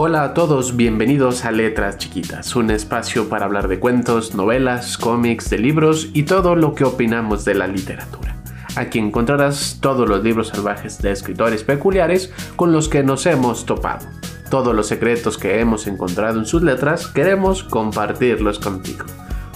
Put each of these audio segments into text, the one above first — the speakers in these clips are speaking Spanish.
Hola a todos, bienvenidos a Letras Chiquitas, un espacio para hablar de cuentos, novelas, cómics, de libros y todo lo que opinamos de la literatura. Aquí encontrarás todos los libros salvajes de escritores peculiares con los que nos hemos topado. Todos los secretos que hemos encontrado en sus letras queremos compartirlos contigo.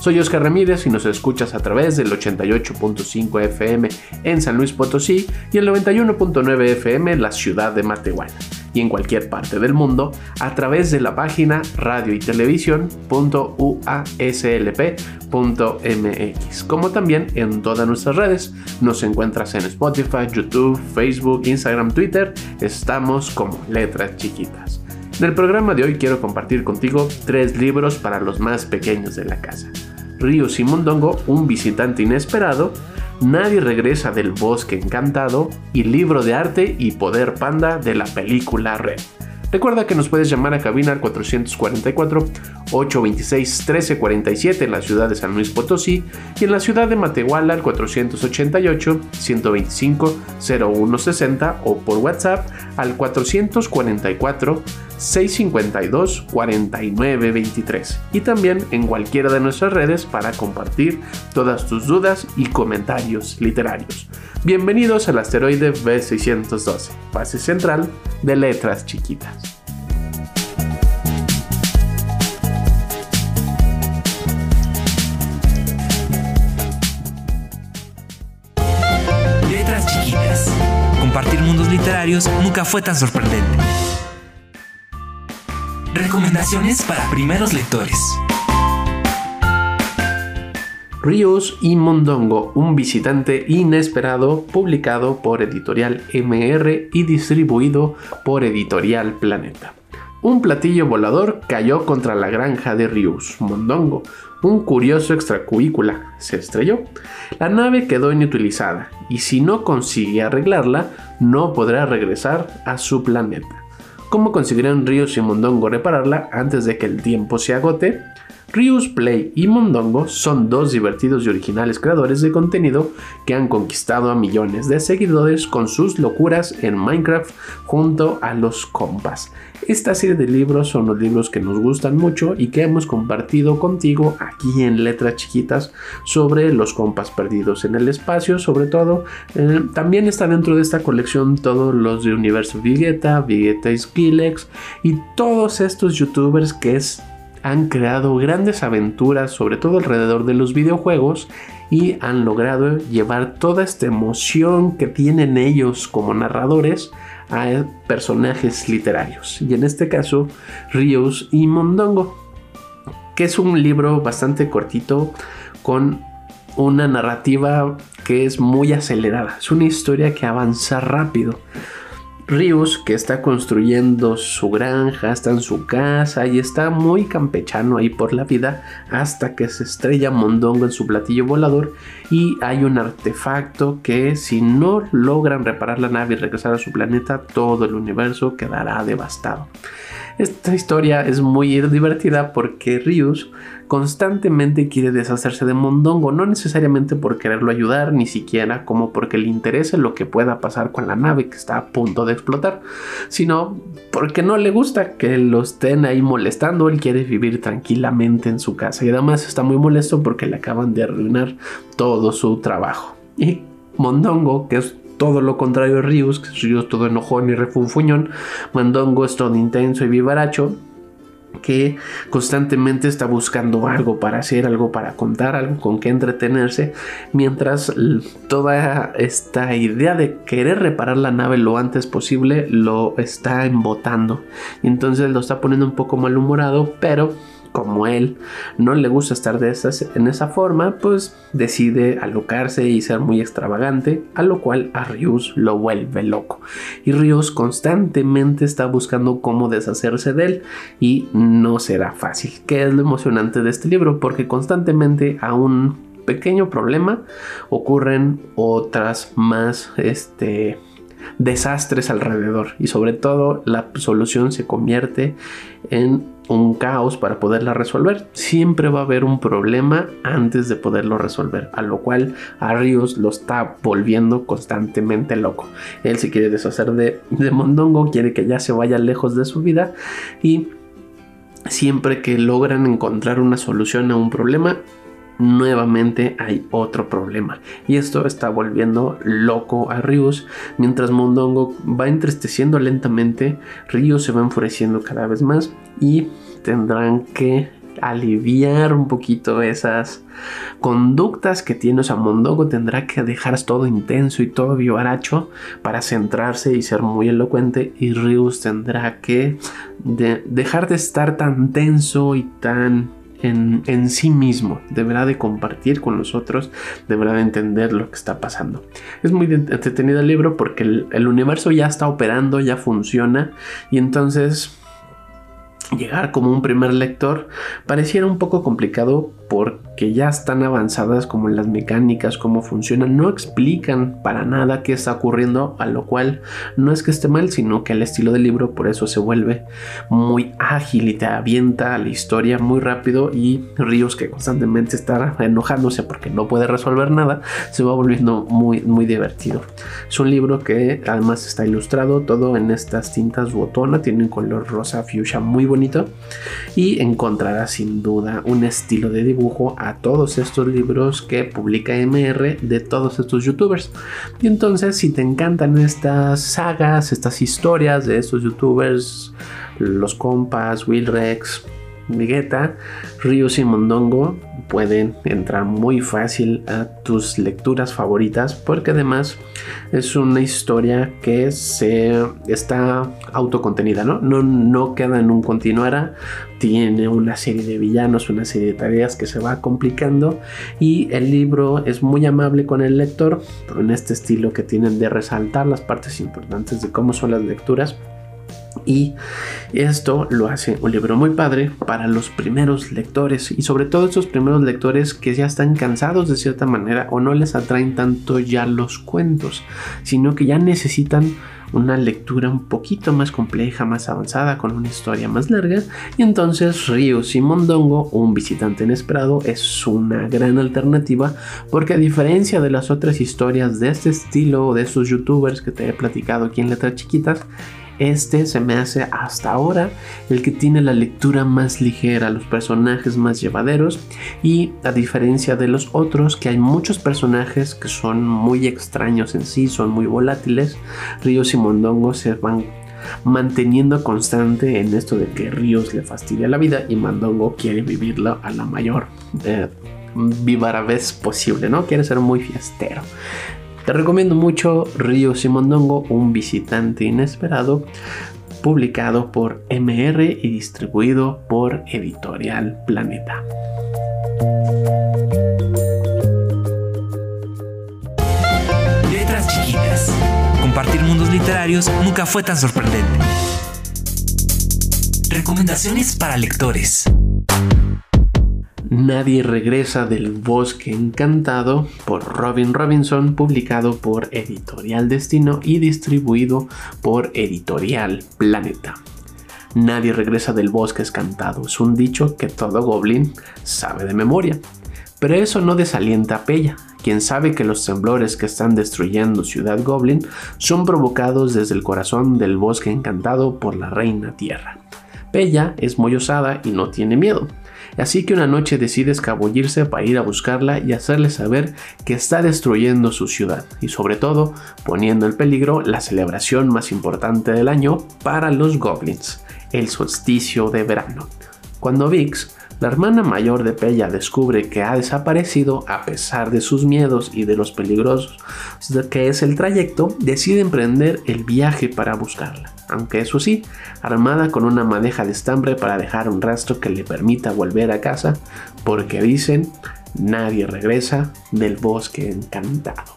Soy Oscar Ramírez y nos escuchas a través del 88.5 FM en San Luis Potosí y el 91.9 FM en la ciudad de Matehuala y en cualquier parte del mundo a través de la página radio y televisión.uaslp.mx, como también en todas nuestras redes. Nos encuentras en Spotify, YouTube, Facebook, Instagram, Twitter. Estamos como letras chiquitas. En el programa de hoy quiero compartir contigo tres libros para los más pequeños de la casa. Río Simondongo, un visitante inesperado, Nadie regresa del bosque encantado y libro de arte y poder panda de la película Red. Recuerda que nos puedes llamar a cabina al 444-826-1347 en la ciudad de San Luis Potosí y en la ciudad de Matehuala al 488-125-0160 o por WhatsApp al 444 652 4923 y también en cualquiera de nuestras redes para compartir todas tus dudas y comentarios literarios. Bienvenidos al asteroide B612, base central de letras chiquitas. Letras chiquitas. Compartir mundos literarios nunca fue tan sorprendente. Recomendaciones para primeros lectores. Ríos y Mondongo, un visitante inesperado, publicado por Editorial MR y distribuido por Editorial Planeta. Un platillo volador cayó contra la granja de Rius, Mondongo, un curioso extracuícula. Se estrelló. La nave quedó inutilizada y si no consigue arreglarla, no podrá regresar a su planeta. ¿Cómo conseguirán Rius y Mondongo repararla antes de que el tiempo se agote? Rius Play y Mondongo son dos divertidos y originales creadores de contenido que han conquistado a millones de seguidores con sus locuras en Minecraft junto a los compas. Esta serie de libros son los libros que nos gustan mucho y que hemos compartido contigo aquí en letras chiquitas sobre los compas perdidos en el espacio, sobre todo. Eh, también está dentro de esta colección todos los de Universo Vegeta, Vegeta Skillex y todos estos youtubers que es han creado grandes aventuras, sobre todo alrededor de los videojuegos, y han logrado llevar toda esta emoción que tienen ellos como narradores a personajes literarios. Y en este caso, Rios y Mondongo, que es un libro bastante cortito con una narrativa que es muy acelerada. Es una historia que avanza rápido. Rius, que está construyendo su granja, está en su casa y está muy campechano ahí por la vida hasta que se estrella Mondongo en su platillo volador y hay un artefacto que si no logran reparar la nave y regresar a su planeta, todo el universo quedará devastado. Esta historia es muy divertida porque Rius constantemente quiere deshacerse de Mondongo, no necesariamente por quererlo ayudar, ni siquiera como porque le interese lo que pueda pasar con la nave que está a punto de explotar, sino porque no le gusta que lo estén ahí molestando, él quiere vivir tranquilamente en su casa y además está muy molesto porque le acaban de arruinar todo su trabajo. Y Mondongo, que es todo lo contrario de Rius, que es Rius todo enojón y refunfuñón, Mondongo es todo intenso y vivaracho, que constantemente está buscando algo para hacer, algo para contar, algo con que entretenerse, mientras toda esta idea de querer reparar la nave lo antes posible lo está embotando. Y entonces lo está poniendo un poco malhumorado, pero como él no le gusta estar de en esa forma, pues decide alocarse y ser muy extravagante, a lo cual a Ryus lo vuelve loco. Y Ryus constantemente está buscando cómo deshacerse de él y no será fácil. Que es lo emocionante de este libro, porque constantemente a un pequeño problema ocurren otras más este desastres alrededor y sobre todo la solución se convierte en un caos para poderla resolver. Siempre va a haber un problema antes de poderlo resolver, a lo cual a lo está volviendo constantemente loco. Él se quiere deshacer de, de Mondongo, quiere que ya se vaya lejos de su vida y siempre que logran encontrar una solución a un problema, nuevamente hay otro problema. Y esto está volviendo loco a Ryus. Mientras Mondongo va entristeciendo lentamente, Ryus se va enfureciendo cada vez más y tendrán que aliviar un poquito esas conductas que tiene. O Mondongo tendrá que dejar todo intenso y todo vivaracho para centrarse y ser muy elocuente. Y Ryus tendrá que dejar de estar tan tenso y tan en, sí mismo, deberá de compartir con nosotros, deberá de entender lo que está pasando. Es muy entretenido el libro porque el universo ya está operando, ya funciona y entonces llegar como un primer lector pareciera un poco complicado porque ya están avanzadas como las mecánicas, cómo funcionan, no explican para nada qué está ocurriendo, a lo cual no es que esté mal, sino que el estilo del libro por eso se vuelve muy ágil y te avienta la historia muy rápido y Ríos que constantemente está enojándose porque no puede resolver nada, se va volviendo muy muy divertido. Es un libro que además está ilustrado todo en estas tintas botona, tiene un color rosa fuchsia muy bonito y encontrará sin duda un estilo de dibujo a todos estos libros que publica MR de todos estos youtubers. Y entonces si te encantan estas sagas, estas historias de estos youtubers, los compas, Wilrex, Migueta, Ríos y Mondongo pueden entrar muy fácil a tus lecturas favoritas porque además es una historia que se está autocontenida, ¿no? No, no queda en un continuara, tiene una serie de villanos, una serie de tareas que se va complicando y el libro es muy amable con el lector, en este estilo que tienen de resaltar las partes importantes de cómo son las lecturas y esto lo hace un libro muy padre para los primeros lectores y sobre todo esos primeros lectores que ya están cansados de cierta manera o no les atraen tanto ya los cuentos, sino que ya necesitan una lectura un poquito más compleja, más avanzada, con una historia más larga. Y entonces Ríos y Mondongo, un visitante inesperado, es una gran alternativa porque a diferencia de las otras historias de este estilo, de estos youtubers que te he platicado aquí en letras chiquitas, este se me hace hasta ahora el que tiene la lectura más ligera, los personajes más llevaderos y a diferencia de los otros que hay muchos personajes que son muy extraños en sí, son muy volátiles, Ríos y Mondongo se van manteniendo constante en esto de que Ríos le fastidia la vida y Mondongo quiere vivirlo a la mayor eh, vivara vez posible, ¿no? Quiere ser muy fiestero. Te recomiendo mucho Río Simondongo, un visitante inesperado, publicado por MR y distribuido por Editorial Planeta. Letras chiquitas. Compartir mundos literarios nunca fue tan sorprendente. Recomendaciones para lectores. Nadie regresa del bosque encantado por Robin Robinson, publicado por Editorial Destino y distribuido por Editorial Planeta. Nadie regresa del bosque encantado es un dicho que todo goblin sabe de memoria. Pero eso no desalienta a Pella, quien sabe que los temblores que están destruyendo Ciudad Goblin son provocados desde el corazón del bosque encantado por la Reina Tierra. Pella es muy osada y no tiene miedo, Así que una noche decide escabullirse para ir a buscarla y hacerle saber que está destruyendo su ciudad y sobre todo poniendo en peligro la celebración más importante del año para los goblins, el solsticio de verano. Cuando Vix La hermana mayor de Pella descubre que ha desaparecido a pesar de sus miedos y de los peligrosos que es el trayecto, decide emprender el viaje para buscarla. Aunque eso sí, armada con una madeja de estambre para dejar un rastro que le permita volver a casa, porque dicen, nadie regresa del bosque encantado.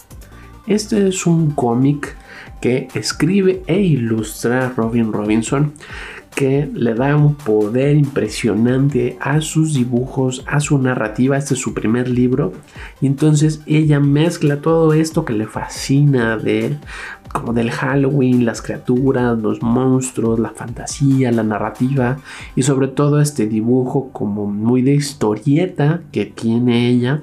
Este es un cómic que escribe e ilustra Robin Robinson que le da un poder impresionante a sus dibujos, a su narrativa. Este es su primer libro. Y entonces ella mezcla todo esto que le fascina de él, como del Halloween, las criaturas, los monstruos, la fantasía, la narrativa y sobre todo este dibujo como muy de historieta que tiene ella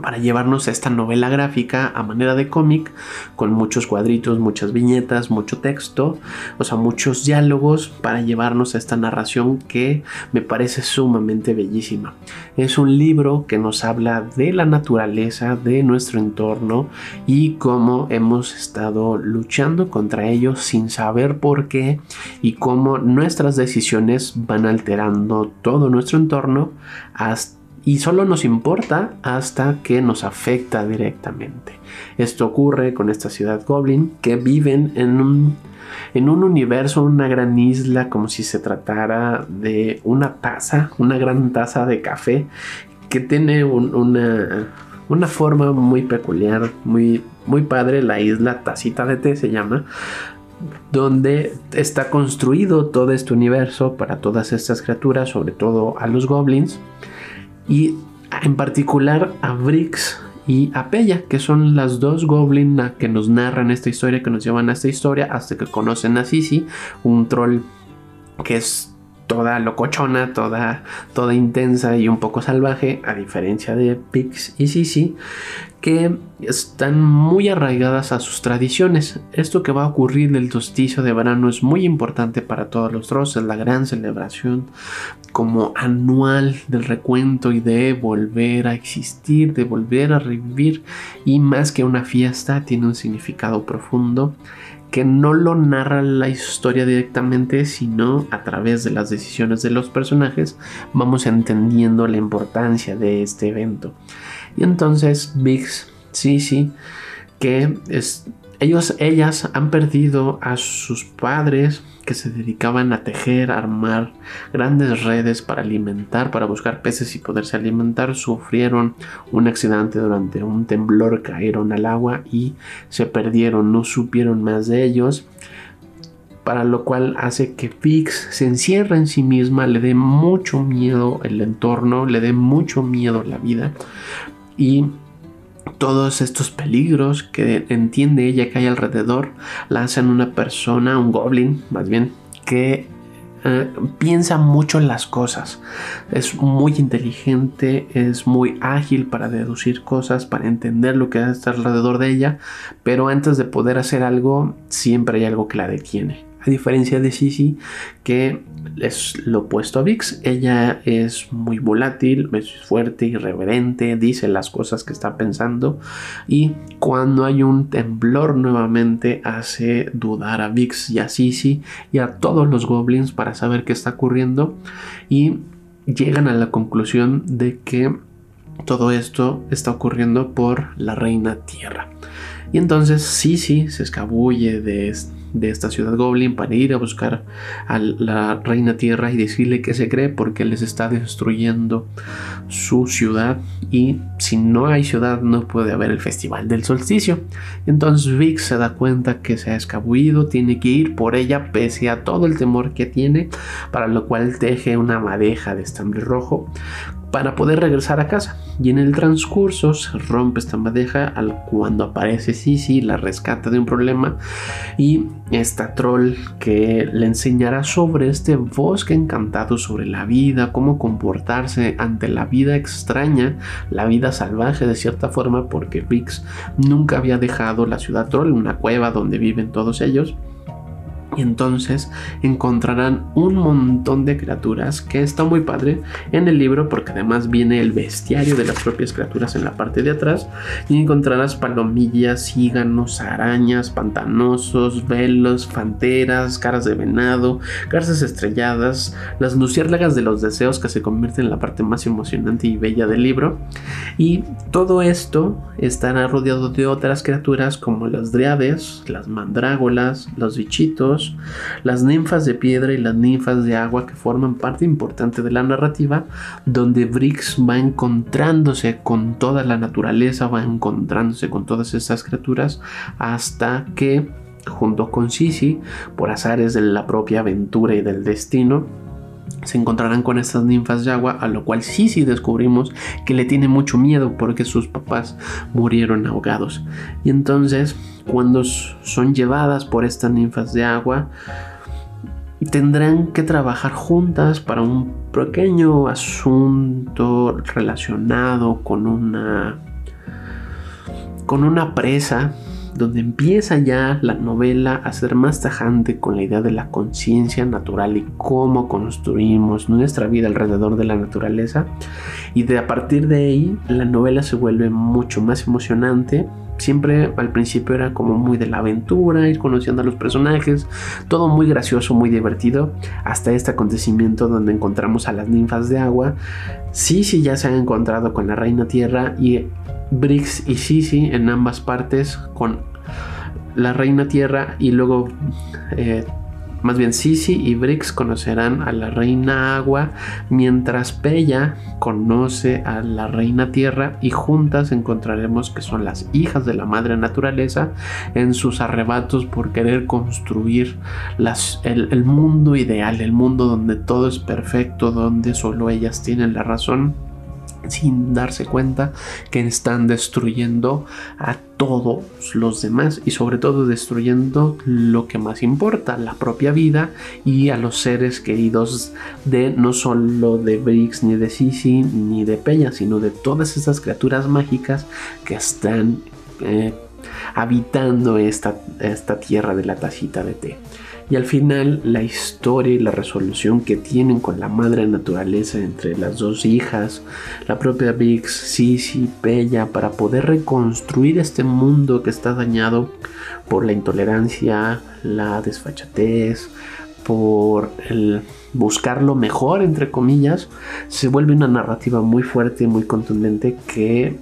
para llevarnos a esta novela gráfica a manera de cómic con muchos cuadritos, muchas viñetas, mucho texto, o sea, muchos diálogos para llevarnos a esta narración que me parece sumamente bellísima. Es un libro que nos habla de la naturaleza, de nuestro entorno y cómo hemos estado luchando contra ellos sin saber por qué y cómo nuestras decisiones van alterando todo nuestro entorno hasta y solo nos importa hasta que nos afecta directamente. Esto ocurre con esta ciudad goblin que viven en un, en un universo, una gran isla, como si se tratara de una taza, una gran taza de café que tiene una, una forma muy peculiar, muy, muy padre. La isla Tacita de Té se llama, donde está construido todo este universo para todas estas criaturas, sobre todo a los goblins y en particular a Brix y a Pella, que son las dos goblin que nos narran esta historia, que nos llevan a esta historia hasta que conocen a Sisi, un troll que es toda locochona, toda, toda intensa y un poco salvaje, a diferencia de Pix y Sisi, que están muy arraigadas a sus tradiciones. Esto que va a ocurrir del tosticio de verano es muy importante para todos los trolls, es la gran celebración como anual del recuento y de volver a existir, de volver a revivir y más que una fiesta tiene un significado profundo que no lo narra la historia directamente, sino a través de las decisiones de los personajes, vamos entendiendo la importancia de este evento. Y entonces Biggs, sí, sí, que es, ellos, ellas han perdido a sus padres que se dedicaban a tejer, a armar grandes redes para alimentar, para buscar peces y poderse alimentar, sufrieron un accidente durante un temblor, cayeron al agua y se perdieron, no supieron más de ellos para lo cual hace que Fix se encierre en sí misma, le dé mucho miedo el entorno, le dé mucho miedo la vida y todos estos peligros que entiende ella que hay alrededor la hacen una persona, un goblin más bien, que eh, piensa mucho en las cosas. Es muy inteligente, es muy ágil para deducir cosas, para entender lo que está alrededor de ella, pero antes de poder hacer algo, siempre hay algo que la detiene. A diferencia de Sisi, que es lo opuesto a Vix, ella es muy volátil, es fuerte, irreverente, dice las cosas que está pensando. Y cuando hay un temblor nuevamente hace dudar a Vix y a Sisi y a todos los goblins para saber qué está ocurriendo. Y llegan a la conclusión de que todo esto está ocurriendo por la reina tierra. Y entonces Sisi se escabulle de de esta ciudad goblin para ir a buscar a la reina tierra y decirle que se cree porque les está destruyendo su ciudad y si no hay ciudad no puede haber el festival del solsticio. Entonces Vic se da cuenta que se ha escabullido, tiene que ir por ella pese a todo el temor que tiene, para lo cual teje una madeja de estambre rojo para poder regresar a casa. Y en el transcurso se rompe esta madeja al cuando aparece Sisi, la rescata de un problema y esta troll que le enseñará sobre este bosque encantado, sobre la vida, cómo comportarse ante la vida extraña, la vida salvaje de cierta forma, porque Vix nunca había dejado la ciudad troll, una cueva donde viven todos ellos Y entonces encontrarán un montón de criaturas que está muy padre en el libro porque además viene el bestiario de las propias criaturas en la parte de atrás y encontrarás palomillas, cíganos, arañas, pantanosos, velos, fanteras, caras de venado, garzas estrelladas, las luciérnagas de los deseos que se convierten en la parte más emocionante y bella del libro. Y todo esto estará rodeado de otras criaturas como las driades, las mandrágolas, los bichitos, las ninfas de piedra y las ninfas de agua que forman parte importante de la narrativa, donde Briggs va encontrándose con toda la naturaleza, va encontrándose con todas estas criaturas hasta que junto con Sisi, por azares de la propia aventura y del destino, se encontrarán con estas ninfas de agua, a lo cual Sisi descubrimos que le tiene mucho miedo porque sus papás murieron ahogados. Y entonces cuando son llevadas por estas ninfas de agua, tendrán que trabajar juntas para un pequeño asunto relacionado con una con una presa donde empieza ya la novela a ser más tajante con la idea de la conciencia natural y cómo construimos nuestra vida alrededor de la naturaleza. Y de a partir de ahí la novela se vuelve mucho más emocionante Siempre al principio era como muy de la aventura, ir conociendo a los personajes, todo muy gracioso, muy divertido, hasta este acontecimiento donde encontramos a las ninfas de agua. Sisi ya se ha encontrado con la reina tierra y Brix y Sisi en ambas partes con la reina tierra y luego eh, más bien Sisi y Brix conocerán a la reina agua, mientras Pella conoce a la reina tierra y juntas encontraremos que son las hijas de la madre naturaleza en sus arrebatos por querer construir el, el mundo ideal, el mundo donde todo es perfecto, donde solo ellas tienen la razón sin darse cuenta que están destruyendo a todos los demás y sobre todo destruyendo lo que más importa, la propia vida y a los seres queridos de no solo de Briggs ni de Sisi ni de Peña, sino de todas esas criaturas mágicas que están eh, habitando esta, esta tierra de la tacita de té y al final la historia y la resolución que tienen con la madre naturaleza entre las dos hijas, la propia Vix, Sisi, Bella, para poder reconstruir este mundo que está dañado por la intolerancia, la desfachatez, por el buscar lo mejor, entre comillas, se vuelve una narrativa muy fuerte muy contundente que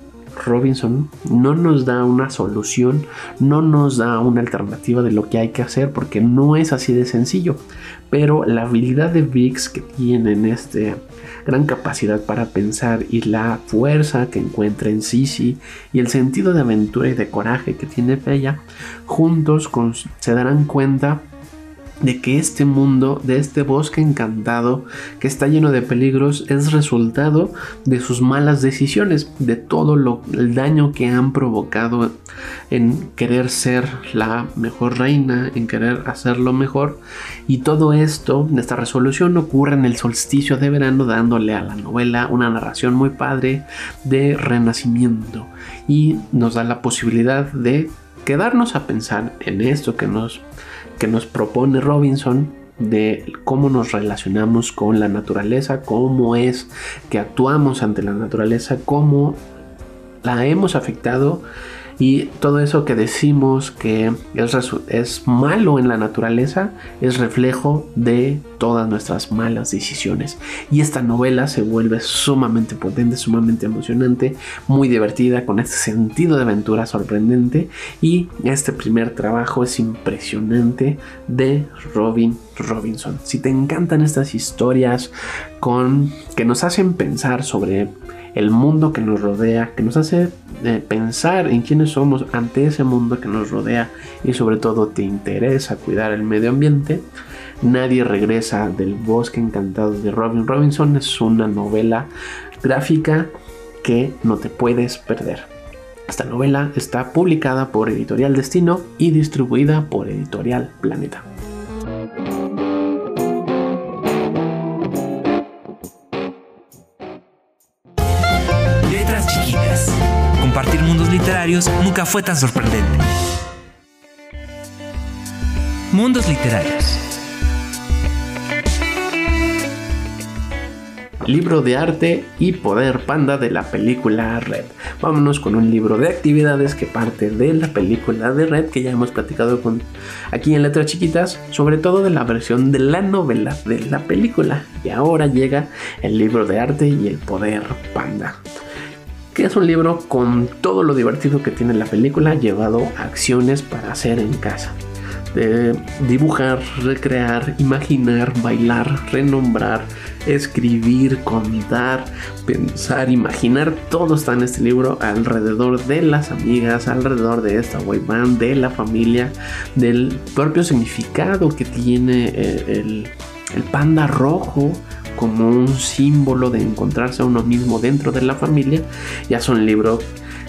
Robinson no nos da una solución, no nos da una alternativa de lo que hay que hacer porque no es así de sencillo. Pero la habilidad de Vix que tienen este gran capacidad para pensar y la fuerza que encuentra en Sisi y el sentido de aventura y de coraje que tiene Bella, juntos se darán cuenta de que este mundo, de este bosque encantado que está lleno de peligros, es resultado de sus malas decisiones, de todo lo, el daño que han provocado en querer ser la mejor reina, en querer hacerlo mejor. Y todo esto, esta resolución, ocurre en el solsticio de verano, dándole a la novela una narración muy padre de renacimiento. Y nos da la posibilidad de quedarnos a pensar en esto que nos que nos propone Robinson de cómo nos relacionamos con la naturaleza, cómo es que actuamos ante la naturaleza, cómo la hemos afectado y todo eso que decimos que es, malo en la naturaleza es reflejo de todas nuestras malas decisiones. Y esta novela se vuelve sumamente potente, sumamente emocionante, muy divertida, con este sentido de aventura sorprendente. Y este primer trabajo es impresionante de Robin Robinson. Si te encantan estas historias con que nos hacen pensar sobre el mundo que nos rodea, que nos hace eh, pensar en quiénes somos ante ese mundo que nos rodea y sobre todo te interesa cuidar el medio ambiente. Nadie regresa del bosque encantado de Robin Robinson es una novela gráfica que no te puedes perder. Esta novela está publicada por Editorial Destino y distribuida por Editorial Planeta. Nunca fue tan sorprendente. Mundos Literarios. Libro de arte y poder panda de la película Red. Vámonos con un libro de actividades que parte de la película de Red que ya hemos platicado con aquí en letras chiquitas, sobre todo de la versión de la novela de la película. Y ahora llega el libro de arte y el poder panda que es un libro con todo lo divertido que tiene la película llevado a acciones para hacer en casa. De dibujar, recrear, imaginar, bailar, renombrar, escribir, contar, pensar, imaginar, todo está en este libro alrededor de las amigas, alrededor de esta boy band, de la familia, del propio significado que tiene eh, el, el panda rojo como un símbolo de encontrarse a uno mismo dentro de la familia, ya es un libro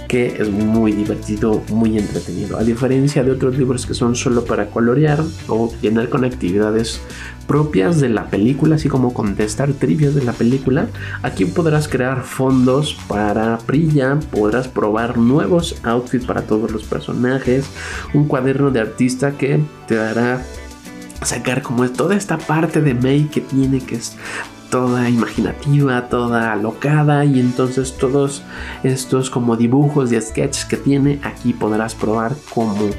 que es muy divertido, muy entretenido. A diferencia de otros libros que son solo para colorear o llenar con actividades propias de la película, así como contestar trivias de la película, aquí podrás crear fondos para brilla, podrás probar nuevos outfits para todos los personajes, un cuaderno de artista que te dará sacar como toda esta parte de May que tiene que es toda imaginativa, toda alocada y entonces todos estos como dibujos y sketches que tiene aquí podrás probar como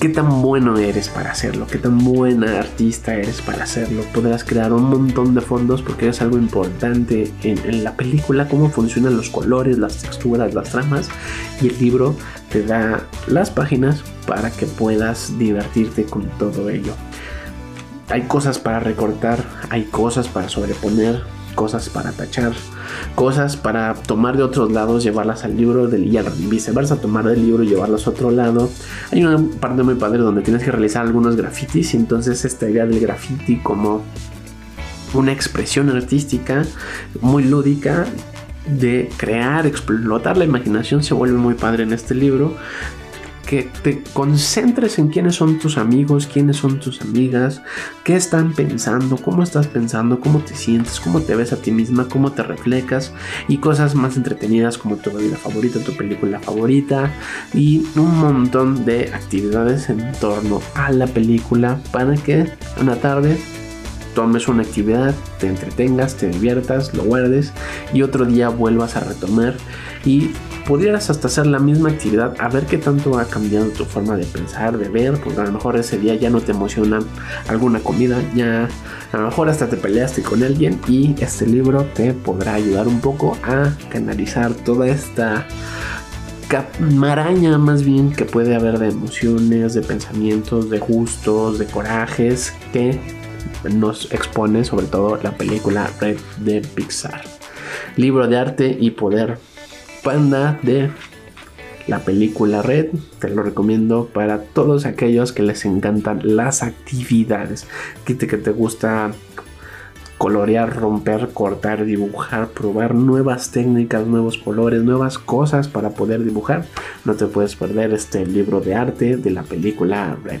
qué tan bueno eres para hacerlo, qué tan buena artista eres para hacerlo. Podrás crear un montón de fondos porque es algo importante en, en, la película, cómo funcionan los colores, las texturas, las tramas. Y el libro te da las páginas para que puedas divertirte con todo ello hay cosas para recortar, hay cosas para sobreponer, cosas para tachar, cosas para tomar de otros lados, llevarlas al libro del, y viceversa, tomar del libro y llevarlas a otro lado. Hay una parte muy padre donde tienes que realizar algunos grafitis y entonces esta idea del graffiti como una expresión artística muy lúdica de crear, explotar la imaginación se vuelve muy padre en este libro que te concentres en quiénes son tus amigos, quiénes son tus amigas, qué están pensando, cómo estás pensando, cómo te sientes, cómo te ves a ti misma, cómo te reflejas y cosas más entretenidas como tu vida favorita, tu película favorita y un montón de actividades en torno a la película para que una tarde tomes una actividad, te entretengas, te diviertas, lo guardes y otro día vuelvas a retomar y pudieras hasta hacer la misma actividad a ver qué tanto ha cambiado tu forma de pensar, de ver, porque a lo mejor ese día ya no te emociona alguna comida, ya a lo mejor hasta te peleaste con alguien y este libro te podrá ayudar un poco a canalizar toda esta maraña más bien que puede haber de emociones, de pensamientos, de gustos, de corajes que nos expone sobre todo la película Red de Pixar. Libro de arte y poder Panda de la película Red. Te lo recomiendo para todos aquellos que les encantan las actividades. Que te, que te gusta colorear, romper, cortar, dibujar, probar nuevas técnicas, nuevos colores, nuevas cosas para poder dibujar. No te puedes perder este libro de arte de la película Red.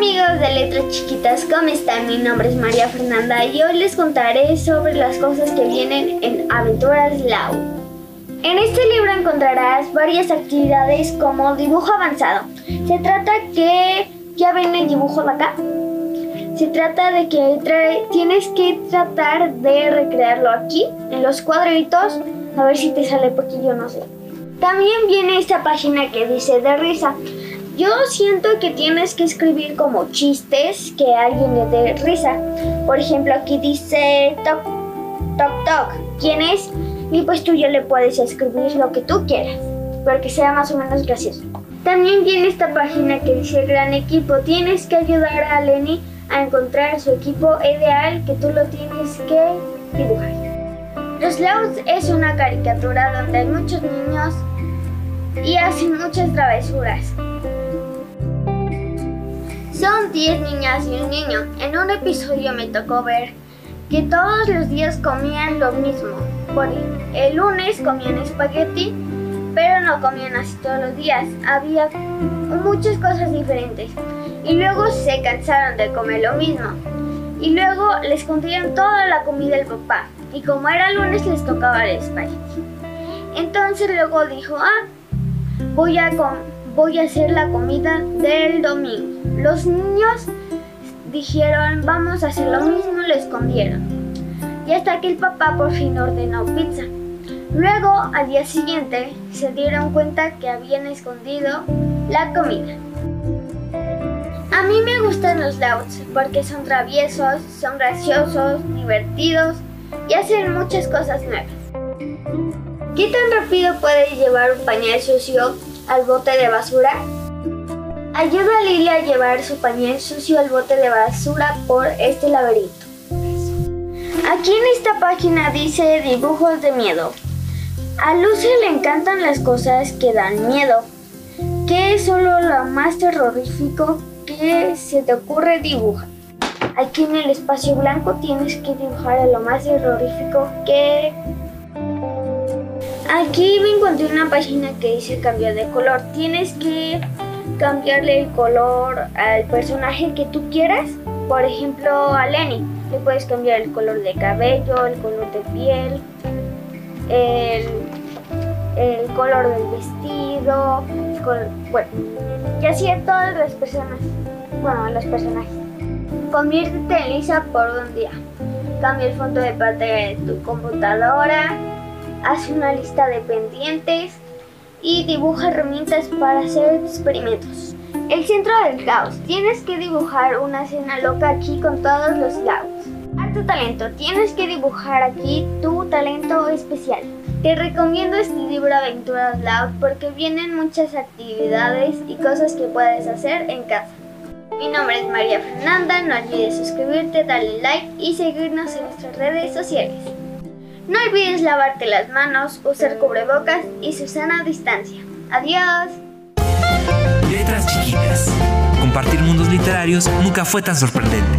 amigos de Letras Chiquitas, ¿cómo están? Mi nombre es María Fernanda y hoy les contaré sobre las cosas que vienen en Aventuras Lau. En este libro encontrarás varias actividades como dibujo avanzado. Se trata que ya ven el dibujo de acá. Se trata de que tienes que tratar de recrearlo aquí, en los cuadritos, a ver si te sale porque yo no sé. También viene esta página que dice de risa. Yo siento que tienes que escribir como chistes que alguien le dé risa. Por ejemplo, aquí dice toc, toc, toc. ¿Quién es? Y pues tú ya le puedes escribir lo que tú quieras, para que sea más o menos gracioso. También tiene esta página que dice gran equipo. Tienes que ayudar a Lenny a encontrar su equipo ideal que tú lo tienes que dibujar. Los Louds es una caricatura donde hay muchos niños y hacen muchas travesuras. Son 10 niñas y un niño. En un episodio me tocó ver que todos los días comían lo mismo. Por el lunes comían espagueti, pero no comían así todos los días. Había muchas cosas diferentes. Y luego se cansaron de comer lo mismo. Y luego les escondieron toda la comida del papá. Y como era lunes les tocaba el espagueti. Entonces luego dijo, ah, voy a, voy a hacer la comida del domingo. Los niños dijeron, vamos a hacer lo mismo, lo escondieron. Y hasta que el papá por fin ordenó pizza. Luego, al día siguiente, se dieron cuenta que habían escondido la comida. A mí me gustan los louds porque son traviesos, son graciosos, divertidos y hacen muchas cosas nuevas. ¿Qué tan rápido puede llevar un pañal sucio al bote de basura? Ayuda a Lily a llevar su pañal sucio al bote de basura por este laberinto. Aquí en esta página dice dibujos de miedo. A Lucy le encantan las cosas que dan miedo. ¿Qué es solo lo más terrorífico que se te ocurre dibujar? Aquí en el espacio blanco tienes que dibujar lo más terrorífico que... Aquí me encontré una página que dice cambiar de color. Tienes que cambiarle el color al personaje que tú quieras. Por ejemplo, a Lenny. Le puedes cambiar el color de cabello, el color de piel, el, color del vestido, bueno, y así a todas las personas, bueno, a los personajes. Conviértete en Lisa por un día. Cambia el fondo de pantalla de tu computadora. Haz una lista de pendientes y dibuja herramientas para hacer experimentos. El centro del caos. Tienes que dibujar una escena loca aquí con todos los lados. Arte talento. Tienes que dibujar aquí tu talento especial. Te recomiendo este libro Aventuras Loud porque vienen muchas actividades y cosas que puedes hacer en casa. Mi nombre es María Fernanda, no olvides suscribirte, darle like y seguirnos en nuestras redes sociales. No olvides lavarte las manos, usar cubrebocas y su sana distancia. Adiós. Letras chiquitas. Compartir mundos literarios nunca fue tan sorprendente.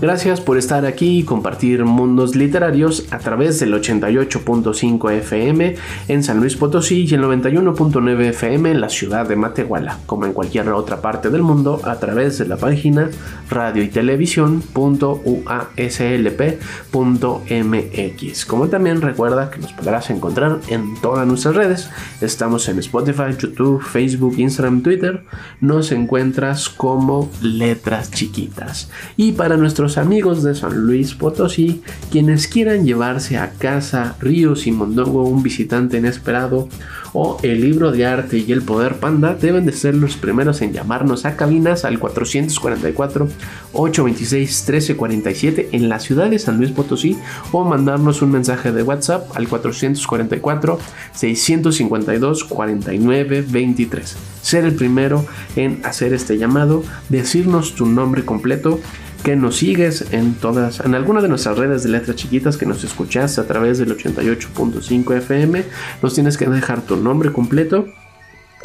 Gracias por estar aquí y compartir mundos literarios a través del 88.5 FM en San Luis Potosí y el 91.9 FM en la ciudad de Matehuala, como en cualquier otra parte del mundo a través de la página radio y televisión.uaslp.mx. Como también recuerda que nos podrás encontrar en todas nuestras redes. Estamos en Spotify, YouTube, Facebook, Instagram, Twitter. Nos encuentras como letras chiquitas. Y para nuestros amigos de San Luis Potosí, quienes quieran llevarse a casa Ríos y Mondongo un visitante inesperado o el libro de arte y el poder panda, deben de ser los primeros en llamarnos a cabinas al 444 826 1347 en la ciudad de San Luis Potosí o mandarnos un mensaje de WhatsApp al 444 652 49 23. Ser el primero en hacer este llamado, decirnos tu nombre completo que nos sigues en todas, en alguna de nuestras redes de letras chiquitas que nos escuchas a través del 88.5 FM. Nos tienes que dejar tu nombre completo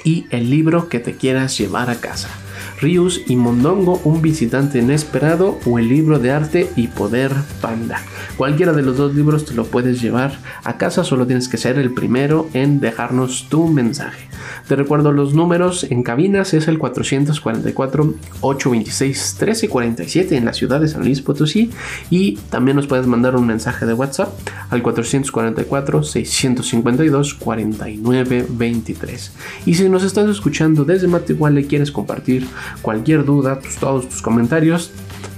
y el libro que te quieras llevar a casa. Rius y Mondongo, un visitante inesperado o el libro de arte y poder panda. Cualquiera de los dos libros te lo puedes llevar a casa, solo tienes que ser el primero en dejarnos tu mensaje. Te recuerdo los números en cabinas, es el 444-826-1347 en la ciudad de San Luis Potosí y también nos puedes mandar un mensaje de WhatsApp al 444-652-4923. Y si nos estás escuchando desde Matehuala y quieres compartir cualquier duda, todos tus comentarios,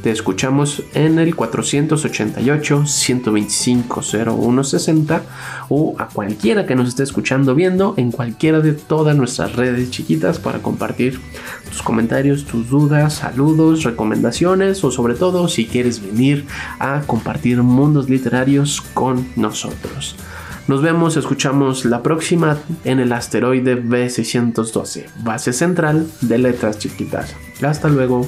te escuchamos en el 488-125-0160 o a cualquiera que nos esté escuchando viendo en cualquiera de todas nuestras redes chiquitas para compartir tus comentarios, tus dudas, saludos, recomendaciones o sobre todo si quieres venir a compartir mundos literarios con nosotros. Nos vemos, escuchamos la próxima en el asteroide B612, base central de letras chiquitas. Hasta luego.